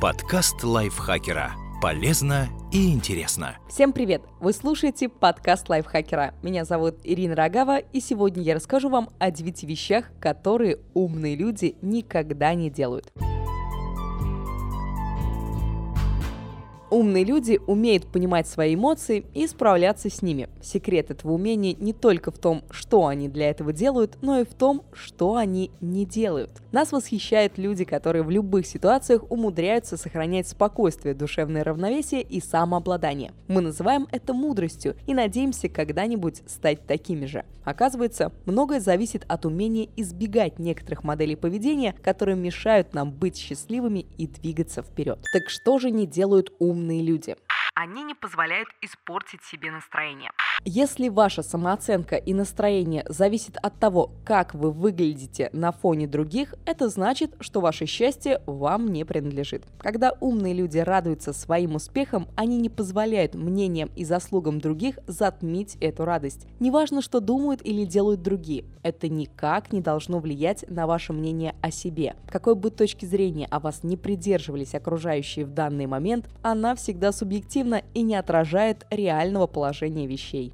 Подкаст лайфхакера. Полезно и интересно. Всем привет! Вы слушаете подкаст лайфхакера. Меня зовут Ирина Рогава, и сегодня я расскажу вам о девяти вещах, которые умные люди никогда не делают. Умные люди умеют понимать свои эмоции и справляться с ними. Секрет этого умения не только в том, что они для этого делают, но и в том, что они не делают. Нас восхищают люди, которые в любых ситуациях умудряются сохранять спокойствие, душевное равновесие и самообладание. Мы называем это мудростью и надеемся когда-нибудь стать такими же. Оказывается, многое зависит от умения избегать некоторых моделей поведения, которые мешают нам быть счастливыми и двигаться вперед. Так что же не делают умные умные люди. Они не позволяют испортить себе настроение. Если ваша самооценка и настроение зависит от того, как вы выглядите на фоне других, это значит, что ваше счастье вам не принадлежит. Когда умные люди радуются своим успехам, они не позволяют мнениям и заслугам других затмить эту радость. Неважно, что думают или делают другие, это никак не должно влиять на ваше мнение о себе. Какой бы точки зрения о вас не придерживались окружающие в данный момент, она всегда субъективна и не отражает реального положения вещей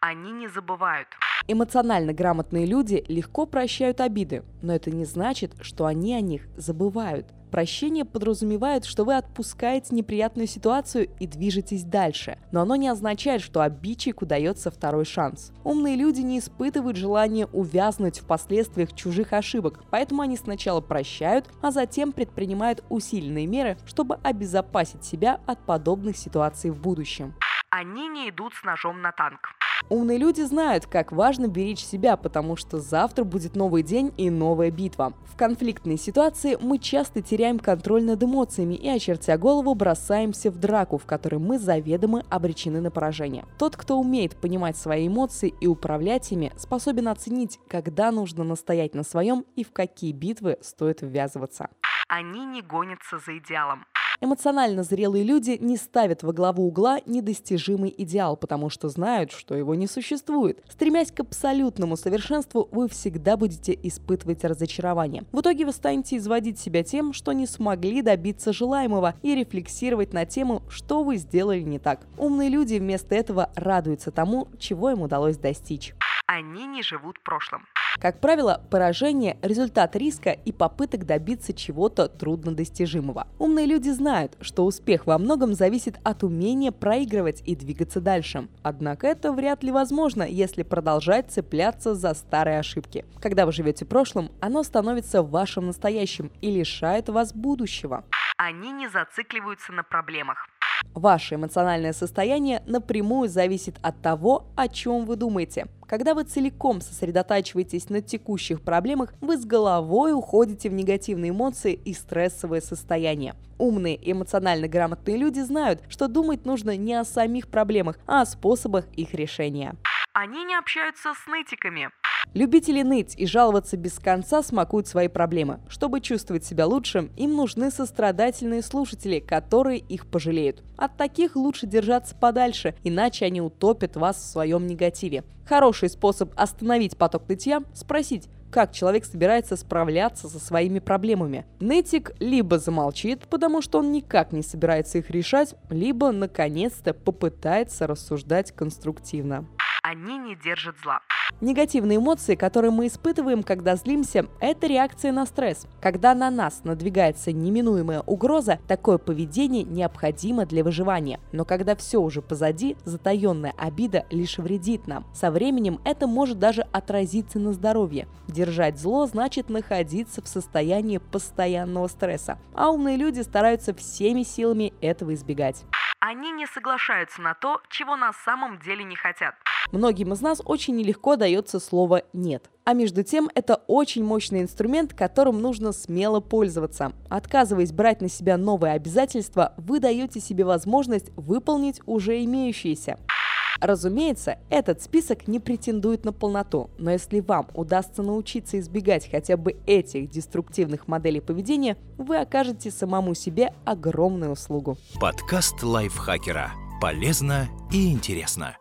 они не забывают. Эмоционально грамотные люди легко прощают обиды, но это не значит, что они о них забывают. Прощение подразумевает, что вы отпускаете неприятную ситуацию и движетесь дальше, но оно не означает, что обидчику дается второй шанс. Умные люди не испытывают желания увязнуть в последствиях чужих ошибок, поэтому они сначала прощают, а затем предпринимают усиленные меры, чтобы обезопасить себя от подобных ситуаций в будущем. Они не идут с ножом на танк. Умные люди знают, как важно беречь себя, потому что завтра будет новый день и новая битва. В конфликтной ситуации мы часто теряем контроль над эмоциями и, очертя голову, бросаемся в драку, в которой мы заведомо обречены на поражение. Тот, кто умеет понимать свои эмоции и управлять ими, способен оценить, когда нужно настоять на своем и в какие битвы стоит ввязываться. Они не гонятся за идеалом. Эмоционально зрелые люди не ставят во главу угла недостижимый идеал, потому что знают, что его не существует. Стремясь к абсолютному совершенству, вы всегда будете испытывать разочарование. В итоге вы станете изводить себя тем, что не смогли добиться желаемого и рефлексировать на тему, что вы сделали не так. Умные люди вместо этого радуются тому, чего им удалось достичь. Они не живут прошлым. Как правило, поражение – результат риска и попыток добиться чего-то труднодостижимого. Умные люди знают, что успех во многом зависит от умения проигрывать и двигаться дальше. Однако это вряд ли возможно, если продолжать цепляться за старые ошибки. Когда вы живете прошлым, оно становится вашим настоящим и лишает вас будущего. Они не зацикливаются на проблемах. Ваше эмоциональное состояние напрямую зависит от того, о чем вы думаете. Когда вы целиком сосредотачиваетесь на текущих проблемах, вы с головой уходите в негативные эмоции и стрессовое состояние. Умные эмоционально грамотные люди знают, что думать нужно не о самих проблемах, а о способах их решения. Они не общаются с нытиками. Любители ныть и жаловаться без конца смакуют свои проблемы. Чтобы чувствовать себя лучше, им нужны сострадательные слушатели, которые их пожалеют. От таких лучше держаться подальше, иначе они утопят вас в своем негативе. Хороший способ остановить поток нытья – спросить, как человек собирается справляться со своими проблемами. Нытик либо замолчит, потому что он никак не собирается их решать, либо наконец-то попытается рассуждать конструктивно. Они не держат зла. Негативные эмоции, которые мы испытываем, когда злимся, это реакция на стресс. Когда на нас надвигается неминуемая угроза, такое поведение необходимо для выживания. Но когда все уже позади, затаенная обида лишь вредит нам. Со временем это может даже отразиться на здоровье. Держать зло значит находиться в состоянии постоянного стресса. А умные люди стараются всеми силами этого избегать. Они не соглашаются на то, чего на самом деле не хотят. Многим из нас очень нелегко дается слово «нет». А между тем, это очень мощный инструмент, которым нужно смело пользоваться. Отказываясь брать на себя новые обязательства, вы даете себе возможность выполнить уже имеющиеся. Разумеется, этот список не претендует на полноту, но если вам удастся научиться избегать хотя бы этих деструктивных моделей поведения, вы окажете самому себе огромную услугу. Подкаст лайфхакера. Полезно и интересно.